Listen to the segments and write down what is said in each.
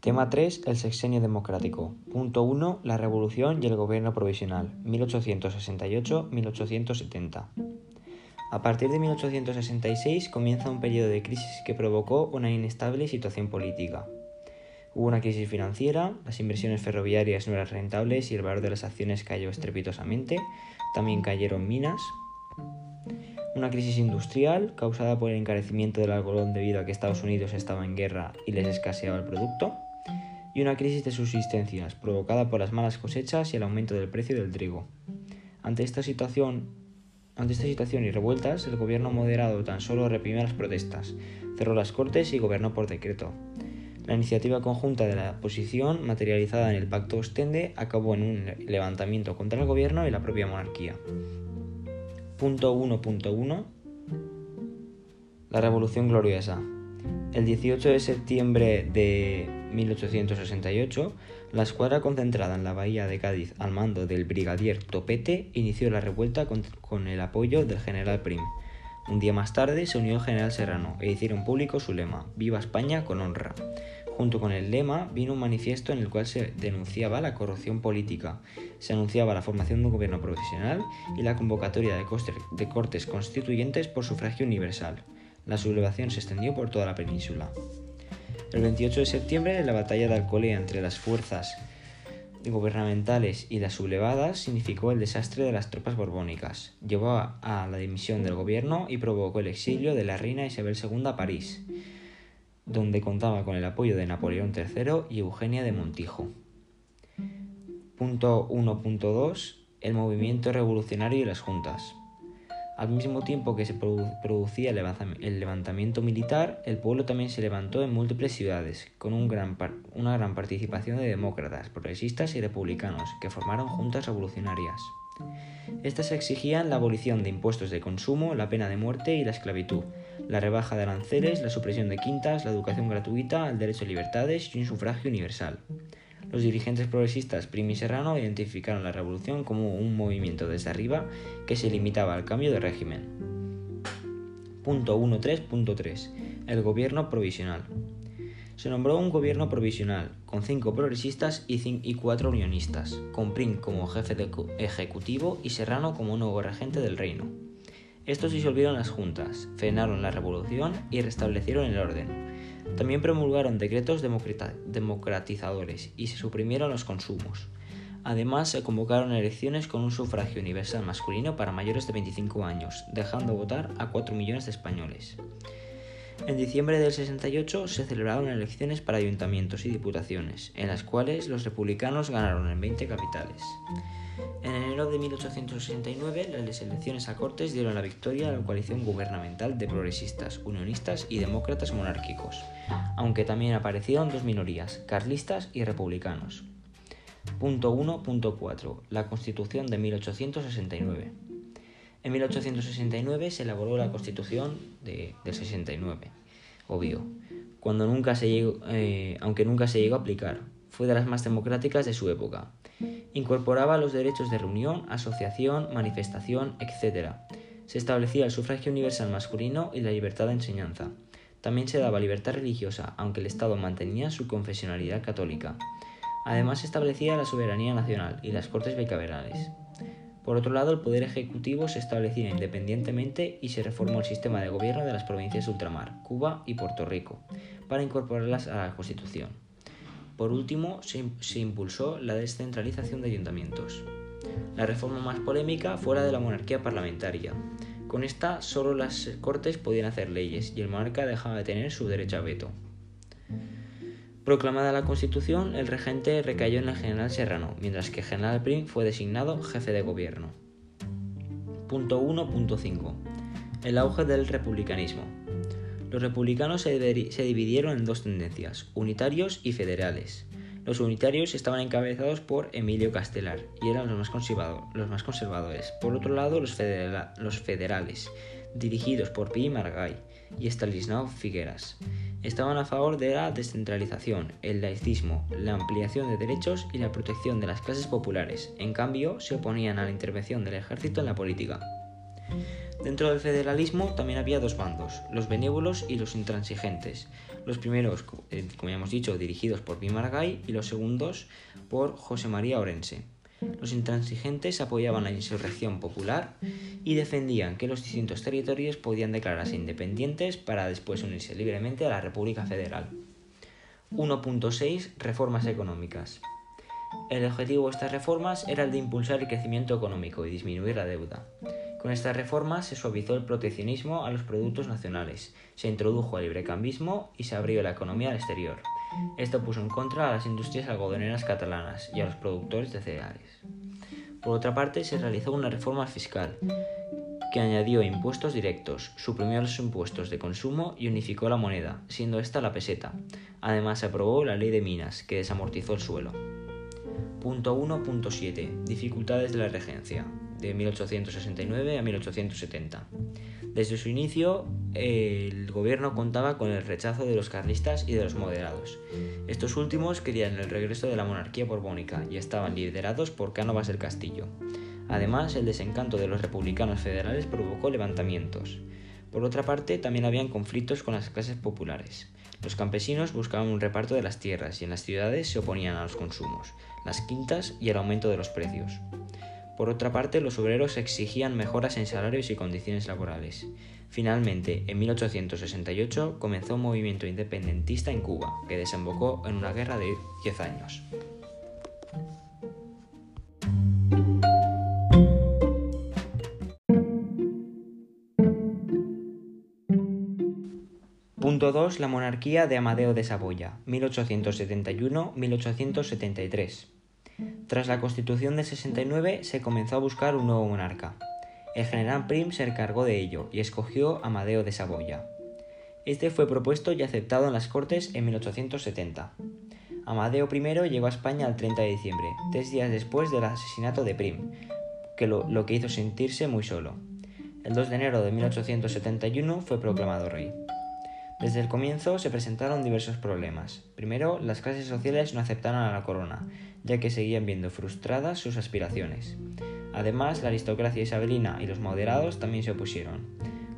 Tema 3. El sexenio democrático. Punto 1. La revolución y el gobierno provisional. 1868-1870. A partir de 1866 comienza un periodo de crisis que provocó una inestable situación política. Hubo una crisis financiera, las inversiones ferroviarias no eran rentables y el valor de las acciones cayó estrepitosamente. También cayeron minas. Una crisis industrial causada por el encarecimiento del algodón debido a que Estados Unidos estaba en guerra y les escaseaba el producto y una crisis de subsistencias provocada por las malas cosechas y el aumento del precio del trigo. Ante esta situación, ante esta situación y revueltas, el gobierno moderado tan solo reprimió las protestas, cerró las cortes y gobernó por decreto. La iniciativa conjunta de la oposición, materializada en el Pacto Ostende, acabó en un levantamiento contra el gobierno y la propia monarquía. Punto 1.1 La Revolución Gloriosa. El 18 de septiembre de 1868, la escuadra concentrada en la bahía de Cádiz al mando del brigadier Topete inició la revuelta con, el apoyo del general Prim. Un día más tarde se unió el general Serrano e hicieron público su lema, Viva España con honra. Junto con el lema vino un manifiesto en el cual se denunciaba la corrupción política, se anunciaba la formación de un gobierno profesional y la convocatoria de, de cortes constituyentes por sufragio universal. La sublevación se extendió por toda la península. El 28 de septiembre, la batalla de Alcolea entre las fuerzas gubernamentales y las sublevadas significó el desastre de las tropas borbónicas, llevó a la dimisión del gobierno y provocó el exilio de la reina Isabel II a París, donde contaba con el apoyo de Napoleón III y Eugenia de Montijo. Punto 1.2 El movimiento revolucionario y las juntas. Al mismo tiempo que se producía el levantamiento militar, el pueblo también se levantó en múltiples ciudades, con una gran participación de demócratas, progresistas y republicanos, que formaron juntas revolucionarias. Estas exigían la abolición de impuestos de consumo, la pena de muerte y la esclavitud, la rebaja de aranceles, la supresión de quintas, la educación gratuita, el derecho a libertades y un sufragio universal. Los dirigentes progresistas Prim y Serrano identificaron la revolución como un movimiento desde arriba que se limitaba al cambio de régimen. Punto 1.3.3. El gobierno provisional. Se nombró un gobierno provisional, con cinco progresistas y, cuatro unionistas, con Prim como jefe de ejecutivo y Serrano como nuevo regente del reino. Estos disolvieron las juntas, frenaron la revolución y restablecieron el orden, también promulgaron decretos democratizadores y se suprimieron los consumos. Además, se convocaron elecciones con un sufragio universal masculino para mayores de 25 años, dejando votar a 4 millones de españoles. En diciembre del 68 se celebraron elecciones para ayuntamientos y diputaciones, en las cuales los republicanos ganaron en 20 capitales. En enero de 1869, las elecciones a Cortes dieron la victoria a la coalición gubernamental de progresistas, unionistas y demócratas monárquicos, aunque también aparecieron dos minorías, carlistas y republicanos. Punto 1.4. La Constitución de 1869. En 1869 se elaboró la Constitución de, del 69, obvio, cuando nunca se llegó, eh, aunque nunca se llegó a aplicar. Fue de las más democráticas de su época. Incorporaba los derechos de reunión, asociación, manifestación, etc. Se establecía el sufragio universal masculino y la libertad de enseñanza. También se daba libertad religiosa, aunque el Estado mantenía su confesionalidad católica. Además se establecía la soberanía nacional y las cortes bicamerales. Por otro lado, el poder ejecutivo se establecía independientemente y se reformó el sistema de gobierno de las provincias de ultramar, Cuba y Puerto Rico, para incorporarlas a la Constitución. Por último, se, impulsó la descentralización de ayuntamientos. La reforma más polémica fue la de la monarquía parlamentaria. Con esta, solo las cortes podían hacer leyes y el monarca dejaba de tener su derecho a veto. Proclamada la Constitución, el regente recayó en el general Serrano, mientras que general Prim fue designado jefe de gobierno. Punto 1.5. El auge del republicanismo. Los republicanos se, dividieron en dos tendencias, unitarios y federales. Los unitarios estaban encabezados por Emilio Castelar y eran los más, conservadores. Por otro lado, los, federales, dirigidos por Pi Margay y Stanislao Figueras, estaban a favor de la descentralización, el laicismo, la ampliación de derechos y la protección de las clases populares. En cambio, se oponían a la intervención del ejército en la política. Dentro del federalismo también había dos bandos, los benévolos y los intransigentes. Los primeros, eh, como ya hemos dicho, dirigidos por Pimargay y los segundos por José María Orense. Los intransigentes apoyaban la insurrección popular y defendían que los distintos territorios podían declararse independientes para después unirse libremente a la República Federal. 1.6 Reformas económicas. El objetivo de estas reformas era el de impulsar el crecimiento económico y disminuir la deuda. Con estas reformas se suavizó el proteccionismo a los productos nacionales, se introdujo el librecambismo y se abrió la economía al exterior. Esto puso en contra a las industrias algodoneras catalanas y a los productores de cereales. Por otra parte, se realizó una reforma fiscal que añadió impuestos directos, suprimió los impuestos de consumo y unificó la moneda, siendo esta la peseta. Además, se aprobó la ley de minas, que desamortizó el suelo. Punto 1.7. Dificultades de la regencia, de 1869 a 1870. Desde su inicio, el gobierno contaba con el rechazo de los carlistas y de los moderados. Estos últimos querían el regreso de la monarquía borbónica y estaban liderados por Cánovas del Castillo. Además, el desencanto de los republicanos federales provocó levantamientos. Por otra parte, también habían conflictos con las clases populares. Los campesinos buscaban un reparto de las tierras y en las ciudades se oponían a los consumos, las quintas y el aumento de los precios. Por otra parte, los obreros exigían mejoras en salarios y condiciones laborales. Finalmente, en 1868 comenzó un movimiento independentista en Cuba, que desembocó en una guerra de 10 años. Punto 2. La monarquía de Amadeo de Saboya, 1871-1873. Tras la constitución del 69 se comenzó a buscar un nuevo monarca. El general Prim se encargó de ello y escogió a Amadeo de Saboya. Este fue propuesto y aceptado en las Cortes en 1870. Amadeo I llegó a España el 30 de diciembre, tres días después del asesinato de Prim, que lo, lo que hizo sentirse muy solo. El 2 de enero de 1871 fue proclamado rey. Desde el comienzo se presentaron diversos problemas. Primero, las clases sociales no aceptaron a la corona, ya que seguían viendo frustradas sus aspiraciones. Además, la aristocracia isabelina y los moderados también se opusieron.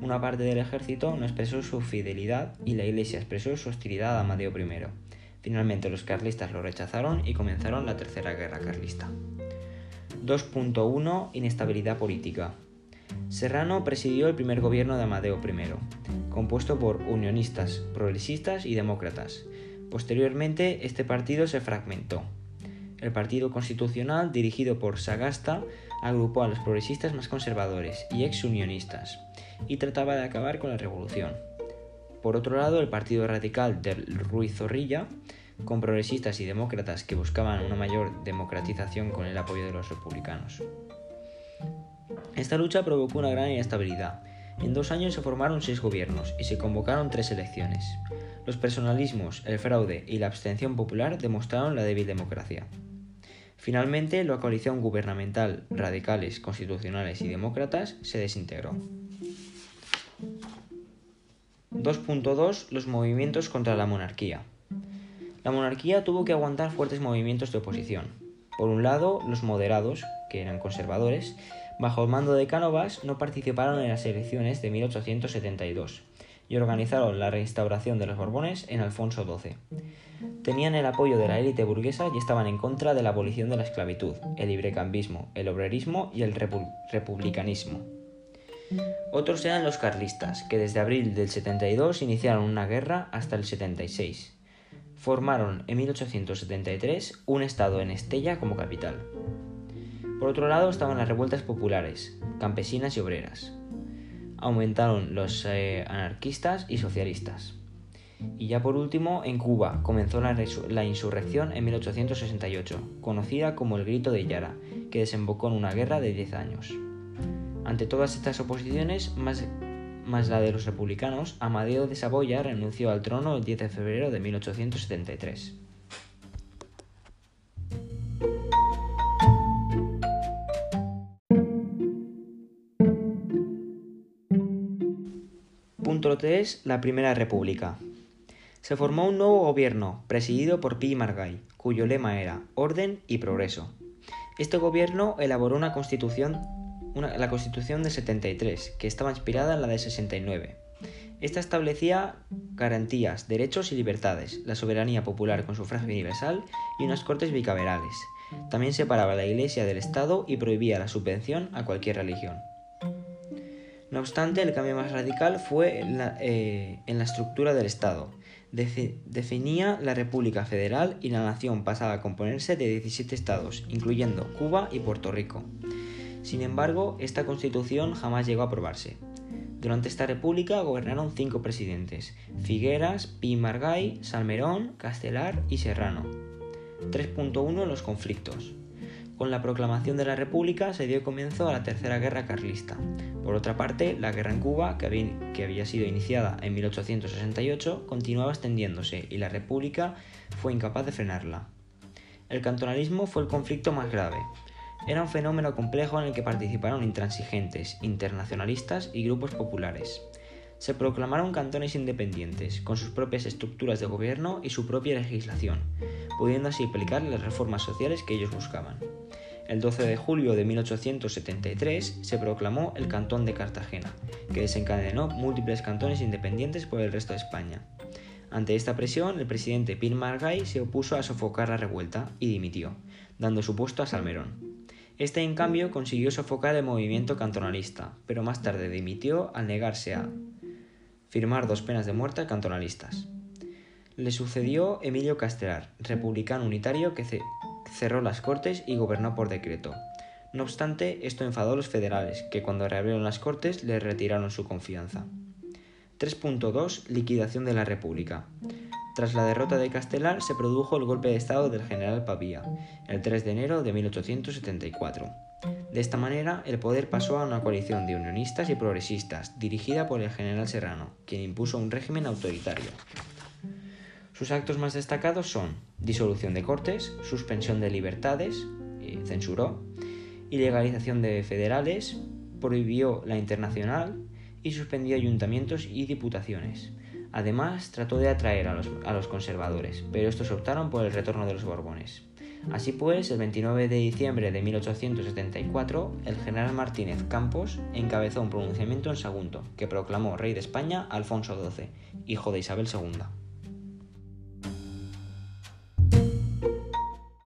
Una parte del ejército no expresó su fidelidad y la iglesia expresó su hostilidad a Amadeo I. Finalmente los carlistas lo rechazaron y comenzaron la Tercera Guerra Carlista. 2.1 Inestabilidad política. Serrano presidió el primer gobierno de Amadeo I, compuesto por unionistas, progresistas y demócratas. Posteriormente, este partido se fragmentó. El Partido Constitucional, dirigido por Sagasta, agrupó a los progresistas más conservadores y ex-unionistas, y trataba de acabar con la revolución. Por otro lado, el Partido Radical de Ruiz Zorrilla, con progresistas y demócratas que buscaban una mayor democratización con el apoyo de los republicanos. Esta lucha provocó una gran inestabilidad. En dos años se formaron seis gobiernos y se convocaron tres elecciones. Los personalismos, el fraude y la abstención popular demostraron la débil democracia. Finalmente, la coalición gubernamental, radicales, constitucionales y demócratas se desintegró. 2.2 Los movimientos contra la monarquía. La monarquía tuvo que aguantar fuertes movimientos de oposición. Por un lado, los moderados, que eran conservadores, bajo el mando de Cánovas, no participaron en las elecciones de 1872 y organizaron la reinstauración de los Borbones en Alfonso XII. Tenían el apoyo de la élite burguesa y estaban en contra de la abolición de la esclavitud, el librecambismo, el obrerismo y el republicanismo. Otros eran los carlistas, que desde abril del 72 iniciaron una guerra hasta el 76. Formaron en 1873 un estado en Estella como capital. Por otro lado estaban las revueltas populares, campesinas y obreras. Aumentaron los eh, anarquistas y socialistas. Y ya por último, en Cuba comenzó la, insurrección en 1868, conocida como el Grito de Yara, que desembocó en una guerra de 10 años. Ante todas estas oposiciones, más, más la de los republicanos, Amadeo de Saboya renunció al trono el 10 de febrero de 1873. Punto 3. La Primera República. Se formó un nuevo gobierno, presidido por Pi Margay, cuyo lema era Orden y Progreso. Este gobierno elaboró una constitución la Constitución de 73, que estaba inspirada en la de 69. Esta establecía garantías, derechos y libertades, la soberanía popular con sufragio universal y unas cortes bicamerales. También separaba la Iglesia del Estado y prohibía la subvención a cualquier religión. No obstante, el cambio más radical fue en la, eh, estructura del Estado. definía la República Federal y la nación pasaba a componerse de 17 estados, incluyendo Cuba y Puerto Rico. Sin embargo, esta constitución jamás llegó a aprobarse. Durante esta república gobernaron cinco presidentes: Figueras, Pi Margay, Salmerón, Castelar y Serrano. 3.1 Los conflictos. Con la proclamación de la República se dio comienzo a la Tercera Guerra Carlista. Por otra parte, la guerra en Cuba, que había, sido iniciada en 1868, continuaba extendiéndose y la República fue incapaz de frenarla. El cantonalismo fue el conflicto más grave. Era un fenómeno complejo en el que participaron intransigentes, internacionalistas y grupos populares. Se proclamaron cantones independientes, con sus propias estructuras de gobierno y su propia legislación, pudiendo así aplicar las reformas sociales que ellos buscaban. El 12 de julio de 1873 se proclamó el Cantón de Cartagena, que desencadenó múltiples cantones independientes por el resto de España. Ante esta presión, el presidente Pir Margay se opuso a sofocar la revuelta y dimitió, dando su puesto a Salmerón. Este, en cambio, consiguió sofocar el movimiento cantonalista, pero más tarde dimitió al negarse a firmar dos penas de muerte cantonalistas. Le sucedió Emilio Castelar, republicano unitario que cerró las cortes y gobernó por decreto. No obstante, esto enfadó a los federales, que cuando reabrieron las cortes le retiraron su confianza. 3.2 Liquidación de la República. Tras la derrota de Castelar se produjo el golpe de Estado del general Pavía, el 3 de enero de 1874. De esta manera, el poder pasó a una coalición de unionistas y progresistas, dirigida por el general Serrano, quien impuso un régimen autoritario. Sus actos más destacados son disolución de cortes, suspensión de libertades, y censuró, ilegalización de federales, prohibió la internacional y suspendió ayuntamientos y diputaciones. Además, trató de atraer a los, conservadores, pero estos optaron por el retorno de los Borbones. Así pues, el 29 de diciembre de 1874, el general Martínez Campos encabezó un pronunciamiento en Sagunto, que proclamó rey de España Alfonso XII, hijo de Isabel II.